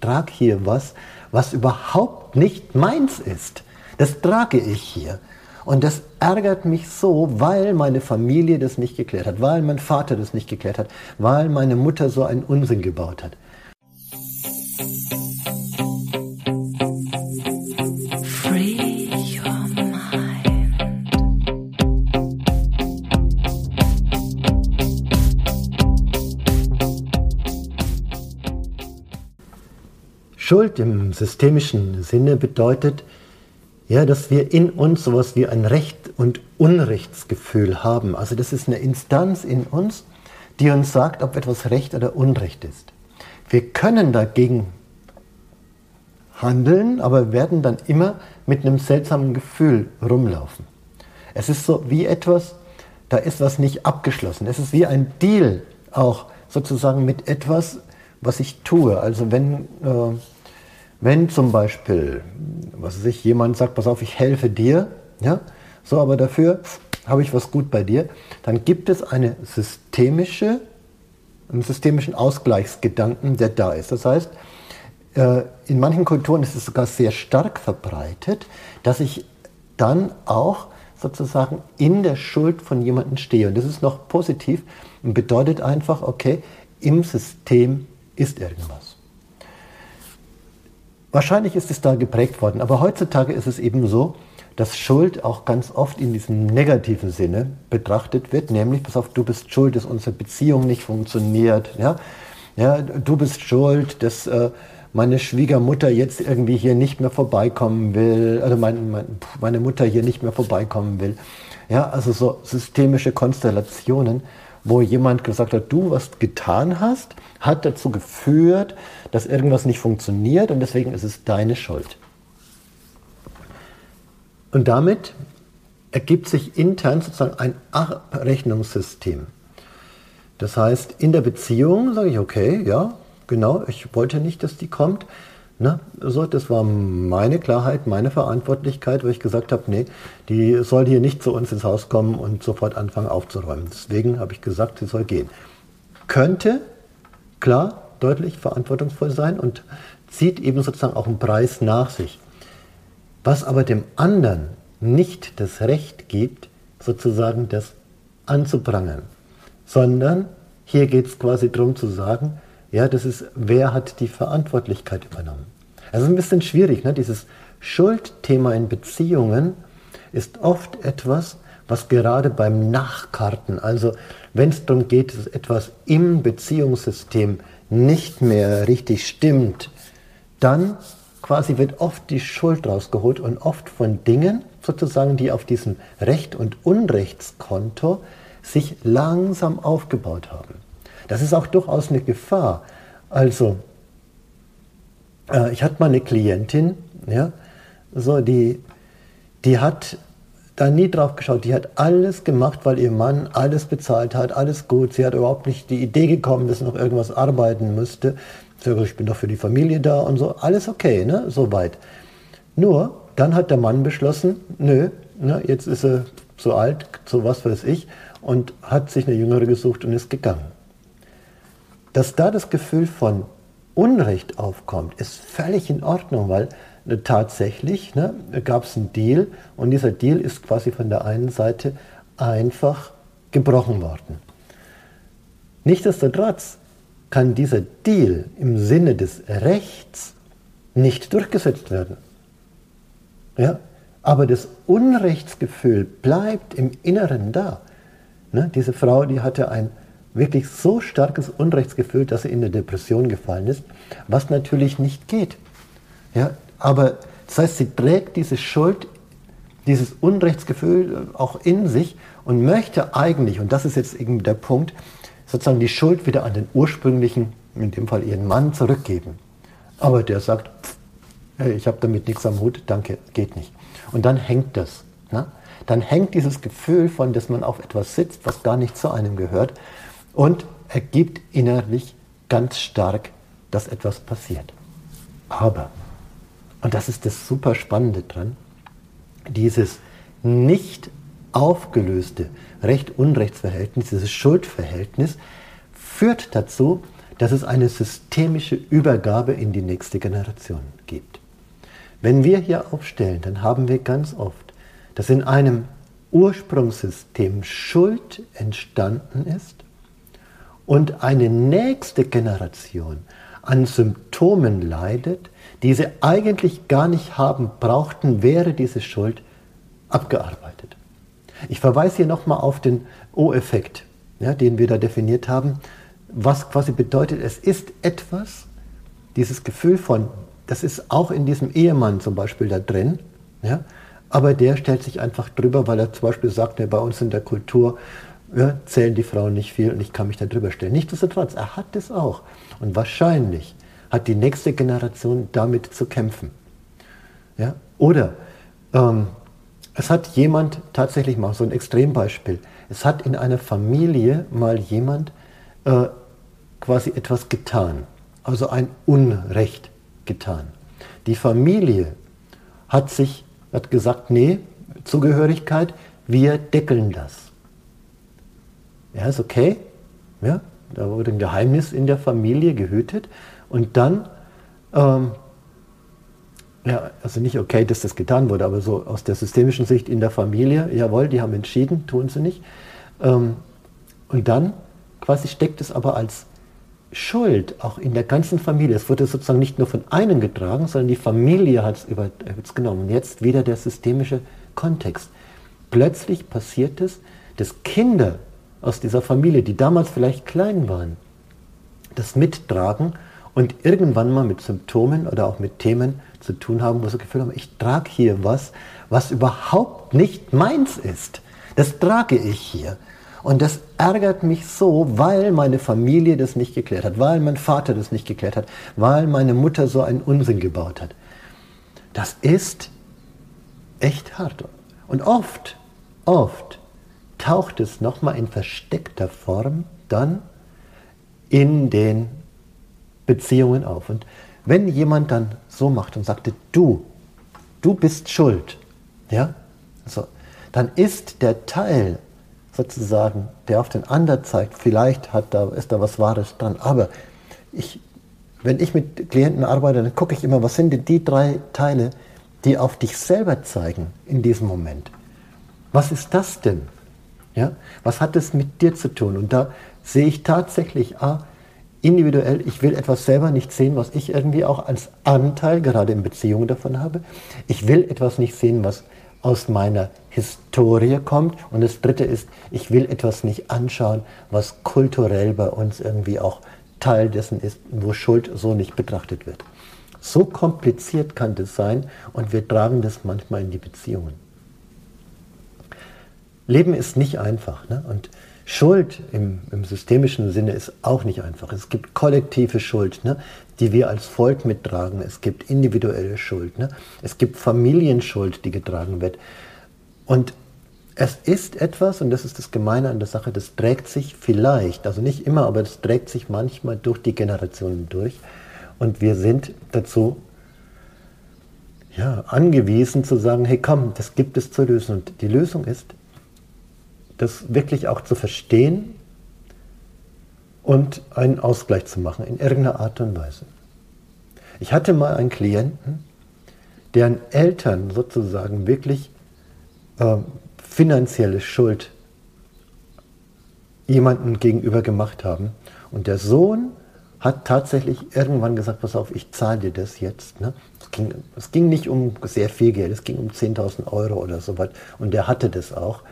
trage hier was, was überhaupt nicht meins ist. Das trage ich hier. Und das ärgert mich so, weil meine Familie das nicht geklärt hat, weil mein Vater das nicht geklärt hat, weil meine Mutter so einen Unsinn gebaut hat. Schuld im systemischen Sinne bedeutet, ja, dass wir in uns sowas wie ein Recht- und Unrechtsgefühl haben. Also das ist eine Instanz in uns, die uns sagt, ob etwas Recht oder Unrecht ist. Wir können dagegen handeln, aber werden dann immer mit einem seltsamen Gefühl rumlaufen. Es ist so wie etwas, da ist was nicht abgeschlossen. Es ist wie ein Deal auch sozusagen mit etwas, was ich tue. Also wenn äh, wenn zum Beispiel, was weiß ich, jemand sagt, pass auf, ich helfe dir, ja, so, aber dafür habe ich was gut bei dir, dann gibt es eine systemische, einen systemischen Ausgleichsgedanken, der da ist. Das heißt, äh, in manchen Kulturen ist es sogar sehr stark verbreitet, dass ich dann auch sozusagen in der Schuld von jemandem stehe. Und das ist noch positiv und bedeutet einfach, okay, im System ist irgendwas. Wahrscheinlich ist es da geprägt worden, aber heutzutage ist es eben so, dass Schuld auch ganz oft in diesem negativen Sinne betrachtet wird, nämlich, pass auf, du bist schuld, dass unsere Beziehung nicht funktioniert. Ja? Ja, du bist schuld, dass äh, meine Schwiegermutter jetzt irgendwie hier nicht mehr vorbeikommen will, also mein, mein, meine Mutter hier nicht mehr vorbeikommen will. Ja, also so systemische Konstellationen, wo jemand gesagt hat, du was getan hast, hat dazu geführt, dass irgendwas nicht funktioniert und deswegen ist es deine Schuld. Und damit ergibt sich intern sozusagen ein Abrechnungssystem. Das heißt, in der Beziehung sage ich, okay, ja, genau, ich wollte nicht, dass die kommt. Na, so, das war meine Klarheit, meine Verantwortlichkeit, wo ich gesagt habe, nee, die soll hier nicht zu uns ins Haus kommen und sofort anfangen aufzuräumen. Deswegen habe ich gesagt, sie soll gehen. Könnte, klar, deutlich verantwortungsvoll sein und zieht eben sozusagen auch einen Preis nach sich. Was aber dem anderen nicht das Recht gibt, sozusagen das anzuprangern, sondern hier geht es quasi darum zu sagen, ja, das ist, wer hat die Verantwortlichkeit übernommen. Also ein bisschen schwierig, ne? dieses Schuldthema in Beziehungen ist oft etwas, was gerade beim Nachkarten, also wenn es darum geht, dass etwas im Beziehungssystem nicht mehr richtig stimmt, dann quasi wird oft die Schuld rausgeholt und oft von Dingen sozusagen, die auf diesem Recht- und Unrechtskonto sich langsam aufgebaut haben. Das ist auch durchaus eine Gefahr. Also, äh, ich hatte mal eine Klientin, ja, so die, die hat da nie drauf geschaut. Die hat alles gemacht, weil ihr Mann alles bezahlt hat, alles gut. Sie hat überhaupt nicht die Idee gekommen, dass noch irgendwas arbeiten müsste. Ich bin doch für die Familie da und so. Alles okay, ne? Soweit. Nur, dann hat der Mann beschlossen, nö, ne, jetzt ist er zu alt, so was weiß ich, und hat sich eine Jüngere gesucht und ist gegangen. Dass da das Gefühl von Unrecht aufkommt, ist völlig in Ordnung, weil tatsächlich ne, gab es einen Deal und dieser Deal ist quasi von der einen Seite einfach gebrochen worden. Nichtsdestotrotz kann dieser Deal im Sinne des Rechts nicht durchgesetzt werden. Ja? Aber das Unrechtsgefühl bleibt im Inneren da. Ne? Diese Frau, die hatte ein wirklich so starkes Unrechtsgefühl, dass sie in eine Depression gefallen ist, was natürlich nicht geht. Ja? Aber das heißt, sie trägt diese Schuld, dieses Unrechtsgefühl auch in sich und möchte eigentlich, und das ist jetzt eben der Punkt, sozusagen die Schuld wieder an den ursprünglichen, in dem Fall ihren Mann, zurückgeben. Aber der sagt, hey, ich habe damit nichts am Hut, danke, geht nicht. Und dann hängt das. Ne? Dann hängt dieses Gefühl von, dass man auf etwas sitzt, was gar nicht zu einem gehört und ergibt innerlich ganz stark, dass etwas passiert. Aber und das ist das super Spannende dran, dieses nicht aufgelöste Recht-Unrechtsverhältnis, dieses Schuldverhältnis, führt dazu, dass es eine systemische Übergabe in die nächste Generation gibt. Wenn wir hier aufstellen, dann haben wir ganz oft, dass in einem Ursprungssystem Schuld entstanden ist und eine nächste Generation an Symptomen leidet, die sie eigentlich gar nicht haben brauchten, wäre diese Schuld abgearbeitet. Ich verweise hier nochmal auf den O-Effekt, ja, den wir da definiert haben, was quasi bedeutet, es ist etwas, dieses Gefühl von, das ist auch in diesem Ehemann zum Beispiel da drin, ja, aber der stellt sich einfach drüber, weil er zum Beispiel sagt, ja, bei uns in der Kultur ja, zählen die Frauen nicht viel und ich kann mich da drüber stellen. Nichtsdestotrotz, er hat es auch. Und wahrscheinlich hat die nächste Generation damit zu kämpfen. Ja? Oder ähm, es hat jemand tatsächlich mal so ein Extrembeispiel. Es hat in einer Familie mal jemand äh, quasi etwas getan, also ein Unrecht getan. Die Familie hat sich hat gesagt, nee, Zugehörigkeit, wir deckeln das. Ja, ist okay. Ja, da wurde ein Geheimnis in der Familie gehütet. Und dann, ähm, ja, also nicht okay, dass das getan wurde, aber so aus der systemischen Sicht in der Familie, jawohl, die haben entschieden, tun sie nicht. Ähm, und dann quasi steckt es aber als Schuld auch in der ganzen Familie. Es wurde sozusagen nicht nur von einem getragen, sondern die Familie hat es genommen. Und jetzt wieder der systemische Kontext. Plötzlich passiert es, dass Kinder aus dieser Familie, die damals vielleicht klein waren, das mittragen und irgendwann mal mit Symptomen oder auch mit Themen zu tun haben, wo sie Gefühl haben, ich trage hier was, was überhaupt nicht meins ist. Das trage ich hier. Und das ärgert mich so, weil meine Familie das nicht geklärt hat, weil mein Vater das nicht geklärt hat, weil meine Mutter so einen Unsinn gebaut hat. Das ist echt hart. Und oft, oft taucht es nochmal in versteckter Form dann in den Beziehungen auf. Und wenn jemand dann so macht und sagte, du, du bist schuld, ja, so, dann ist der Teil sozusagen, der auf den anderen zeigt, vielleicht hat da, ist da was Wahres dran, aber ich, wenn ich mit Klienten arbeite, dann gucke ich immer, was sind denn die drei Teile, die auf dich selber zeigen in diesem Moment. Was ist das denn? Ja? Was hat es mit dir zu tun? Und da sehe ich tatsächlich, ah, individuell, ich will etwas selber nicht sehen, was ich irgendwie auch als Anteil gerade in Beziehungen davon habe. Ich will etwas nicht sehen, was aus meiner Historie kommt. Und das Dritte ist, ich will etwas nicht anschauen, was kulturell bei uns irgendwie auch Teil dessen ist, wo Schuld so nicht betrachtet wird. So kompliziert kann das sein und wir tragen das manchmal in die Beziehungen. Leben ist nicht einfach. Ne? Und Schuld im, im, systemischen Sinne ist auch nicht einfach. Es gibt kollektive Schuld, ne, die wir als Volk mittragen. Es gibt individuelle Schuld. Ne? Es gibt Familienschuld, die getragen wird. Und es ist etwas, und das ist das Gemeine an der Sache, das trägt sich vielleicht, also nicht immer, aber das trägt sich manchmal durch die Generationen durch. Und wir sind dazu ja, angewiesen zu sagen, hey komm, das gibt es zu lösen. Und die Lösung ist, das wirklich auch zu verstehen und einen Ausgleich zu machen in irgendeiner Art und Weise. Ich hatte mal einen Klienten, deren Eltern sozusagen wirklich äh, finanzielle Schuld jemandem gegenüber gemacht haben. Und der Sohn hat tatsächlich irgendwann gesagt, pass auf, ich zahle dir das jetzt. Ne? Es, ging, es ging nicht um sehr viel Geld, es ging um 10.000 Euro oder so was. Und der hatte das auch.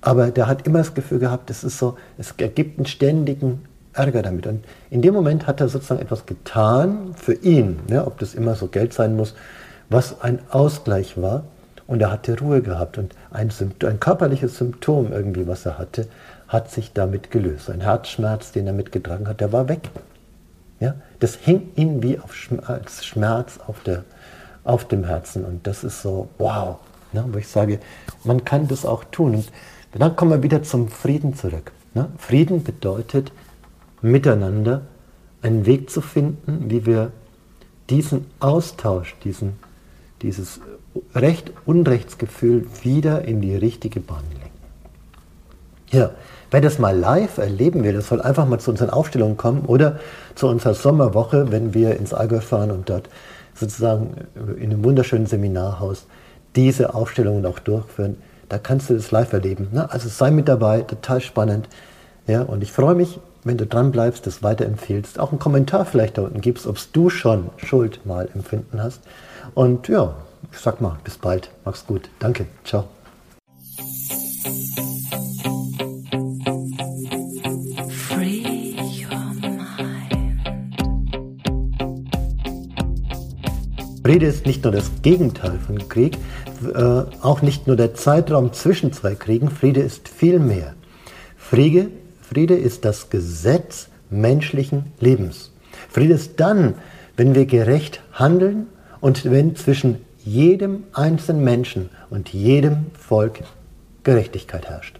Aber der hat immer das Gefühl gehabt, es ist so, es ergibt einen ständigen Ärger damit. Und in dem Moment hat er sozusagen etwas getan für ihn, ne, ob das immer so Geld sein muss, was ein Ausgleich war. Und er hatte Ruhe gehabt. Und ein, Symptom, ein körperliches Symptom irgendwie, was er hatte, hat sich damit gelöst. Ein Herzschmerz, den er mitgetragen hat, der war weg. Ja? Das hing ihm wie auf Schmerz, Schmerz auf, der, auf dem Herzen. Und das ist so, wow. Ne? Wo ich sage, man kann das auch tun. Und dann kommen wir wieder zum Frieden zurück. Ne? Frieden bedeutet, miteinander einen Weg zu finden, wie wir diesen Austausch, diesen, dieses Recht-Unrechtsgefühl wieder in die richtige Bahn lenken. Ja, Wer das mal live erleben will, das soll einfach mal zu unseren Aufstellungen kommen oder zu unserer Sommerwoche, wenn wir ins Allgäu fahren und dort sozusagen in einem wunderschönen Seminarhaus diese Aufstellungen auch durchführen. Da kannst du das live erleben. Ne? Also sei mit dabei, total spannend. Ja, und ich freue mich, wenn du dran bleibst, das weiterempfehlst, auch einen Kommentar vielleicht da unten gibst, ob du schon Schuld mal empfinden hast. Und ja, ich sag mal, bis bald. Mach's gut. Danke. Ciao. Friede ist nicht nur das Gegenteil von Krieg, äh, auch nicht nur der Zeitraum zwischen zwei Kriegen. Friede ist viel mehr. Friede, Friede ist das Gesetz menschlichen Lebens. Friede ist dann, wenn wir gerecht handeln und wenn zwischen jedem einzelnen Menschen und jedem Volk Gerechtigkeit herrscht.